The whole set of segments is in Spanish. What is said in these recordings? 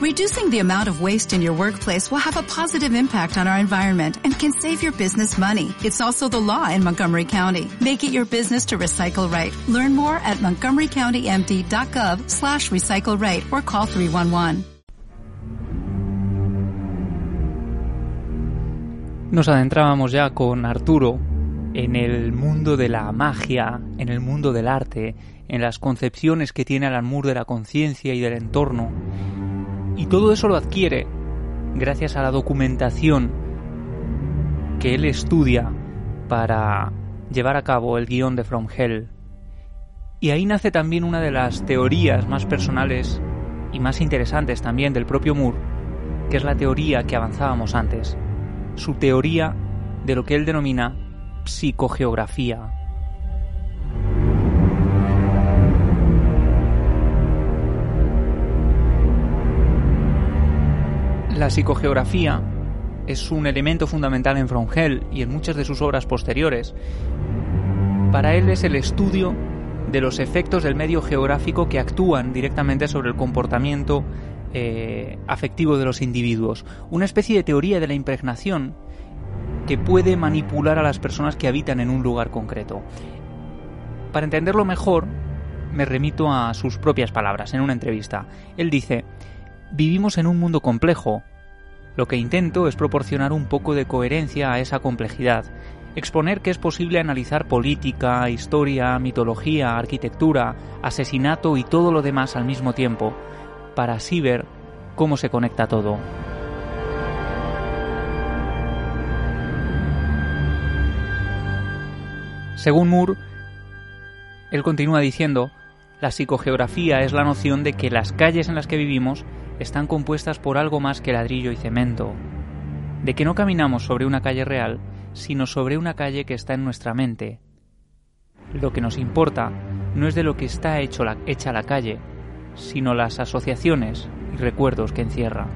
Reducing the amount of waste in your workplace will have a positive impact on our environment and can save your business money. It's also the law in Montgomery County. Make it your business to recycle right. Learn more at montgomerycountymd.gov slash recycle right or call 311. Nos adentrábamos ya con Arturo en el mundo de la magia, en el mundo del arte, en las concepciones que tiene Alan Moore de la conciencia y del entorno. Y todo eso lo adquiere gracias a la documentación que él estudia para llevar a cabo el guion de From Hell. Y ahí nace también una de las teorías más personales y más interesantes también del propio Moore, que es la teoría que avanzábamos antes, su teoría de lo que él denomina psicogeografía. La psicogeografía es un elemento fundamental en From Hell y en muchas de sus obras posteriores. Para él es el estudio de los efectos del medio geográfico que actúan directamente sobre el comportamiento eh, afectivo de los individuos. Una especie de teoría de la impregnación que puede manipular a las personas que habitan en un lugar concreto. Para entenderlo mejor, me remito a sus propias palabras en una entrevista. Él dice, vivimos en un mundo complejo. Lo que intento es proporcionar un poco de coherencia a esa complejidad, exponer que es posible analizar política, historia, mitología, arquitectura, asesinato y todo lo demás al mismo tiempo, para así ver cómo se conecta todo. Según Moore, él continúa diciendo, la psicogeografía es la noción de que las calles en las que vivimos están compuestas por algo más que ladrillo y cemento, de que no caminamos sobre una calle real, sino sobre una calle que está en nuestra mente. Lo que nos importa no es de lo que está hecha la calle, sino las asociaciones y recuerdos que encierra.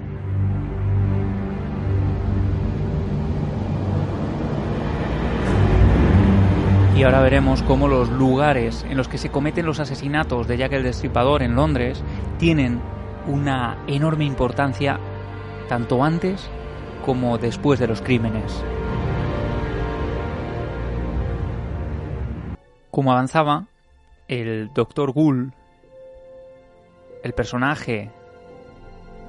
Y ahora veremos cómo los lugares en los que se cometen los asesinatos de Jack el Destripador en Londres tienen una enorme importancia tanto antes como después de los crímenes. Como avanzaba, el Dr. Gould, el personaje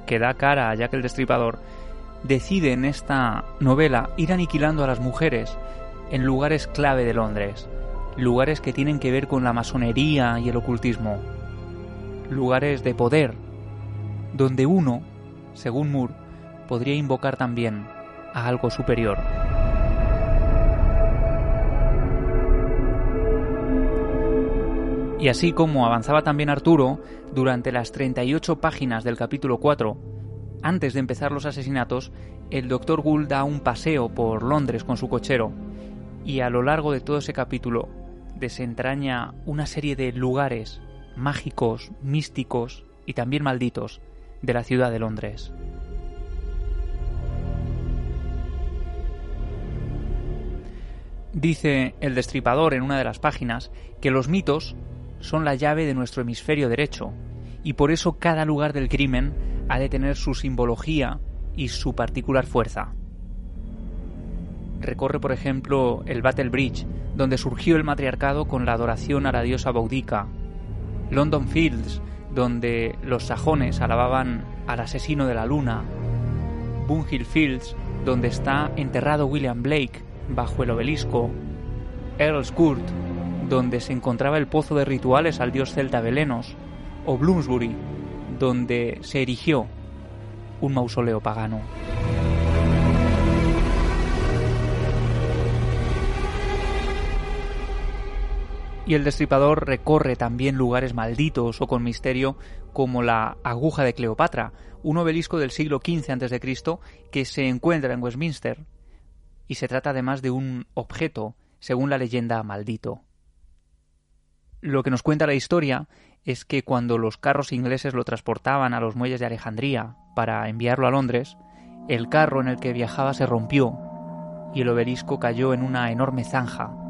que da cara a Jack el Destripador, decide en esta novela ir aniquilando a las mujeres en lugares clave de Londres, lugares que tienen que ver con la masonería y el ocultismo, lugares de poder, donde uno, según Moore, podría invocar también a algo superior. Y así como avanzaba también Arturo, durante las 38 páginas del capítulo 4, antes de empezar los asesinatos, el doctor Gould da un paseo por Londres con su cochero y a lo largo de todo ese capítulo desentraña una serie de lugares mágicos, místicos y también malditos de la ciudad de Londres. Dice el destripador en una de las páginas que los mitos son la llave de nuestro hemisferio derecho y por eso cada lugar del crimen ha de tener su simbología y su particular fuerza. Recorre, por ejemplo, el Battle Bridge, donde surgió el matriarcado con la adoración a la diosa Boudica. London Fields, donde los sajones alababan al asesino de la luna. Bunhill Fields, donde está enterrado William Blake bajo el obelisco. Earl's Court, donde se encontraba el pozo de rituales al dios celta Belenos. O Bloomsbury, donde se erigió un mausoleo pagano. Y el destripador recorre también lugares malditos o con misterio como la aguja de Cleopatra, un obelisco del siglo XV a.C. que se encuentra en Westminster y se trata además de un objeto, según la leyenda, maldito. Lo que nos cuenta la historia es que cuando los carros ingleses lo transportaban a los muelles de Alejandría para enviarlo a Londres, el carro en el que viajaba se rompió y el obelisco cayó en una enorme zanja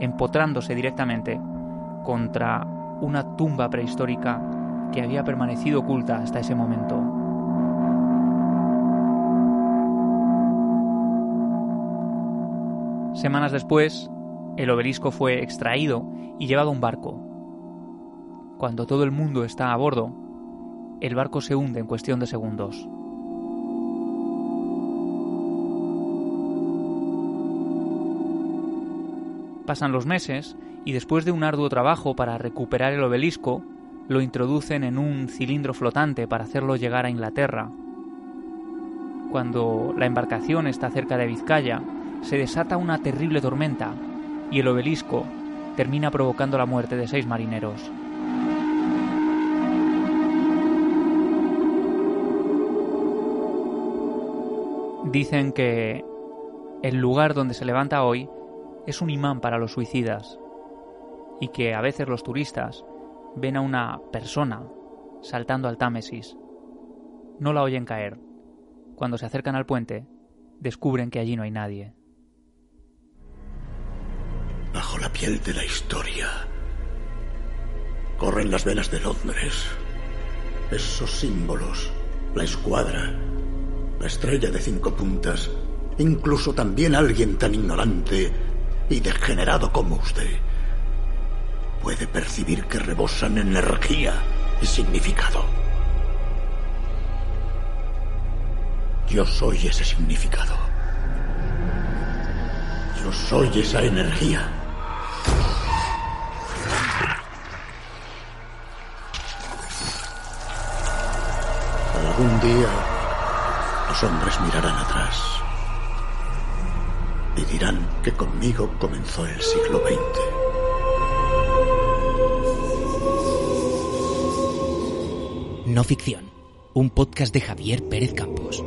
empotrándose directamente contra una tumba prehistórica que había permanecido oculta hasta ese momento. Semanas después, el obelisco fue extraído y llevado a un barco. Cuando todo el mundo está a bordo, el barco se hunde en cuestión de segundos. Pasan los meses y después de un arduo trabajo para recuperar el obelisco, lo introducen en un cilindro flotante para hacerlo llegar a Inglaterra. Cuando la embarcación está cerca de Vizcaya, se desata una terrible tormenta y el obelisco termina provocando la muerte de seis marineros. Dicen que el lugar donde se levanta hoy es un imán para los suicidas y que a veces los turistas ven a una persona saltando al Támesis. No la oyen caer. Cuando se acercan al puente, descubren que allí no hay nadie. Bajo la piel de la historia corren las velas de Londres. Esos símbolos, la escuadra, la estrella de cinco puntas, incluso también alguien tan ignorante y degenerado como usted puede percibir que rebosan energía y significado. Yo soy ese significado. Yo soy esa energía. Algún día los hombres mirarán atrás dirán que conmigo comenzó el siglo XX. No ficción, un podcast de Javier Pérez Campos.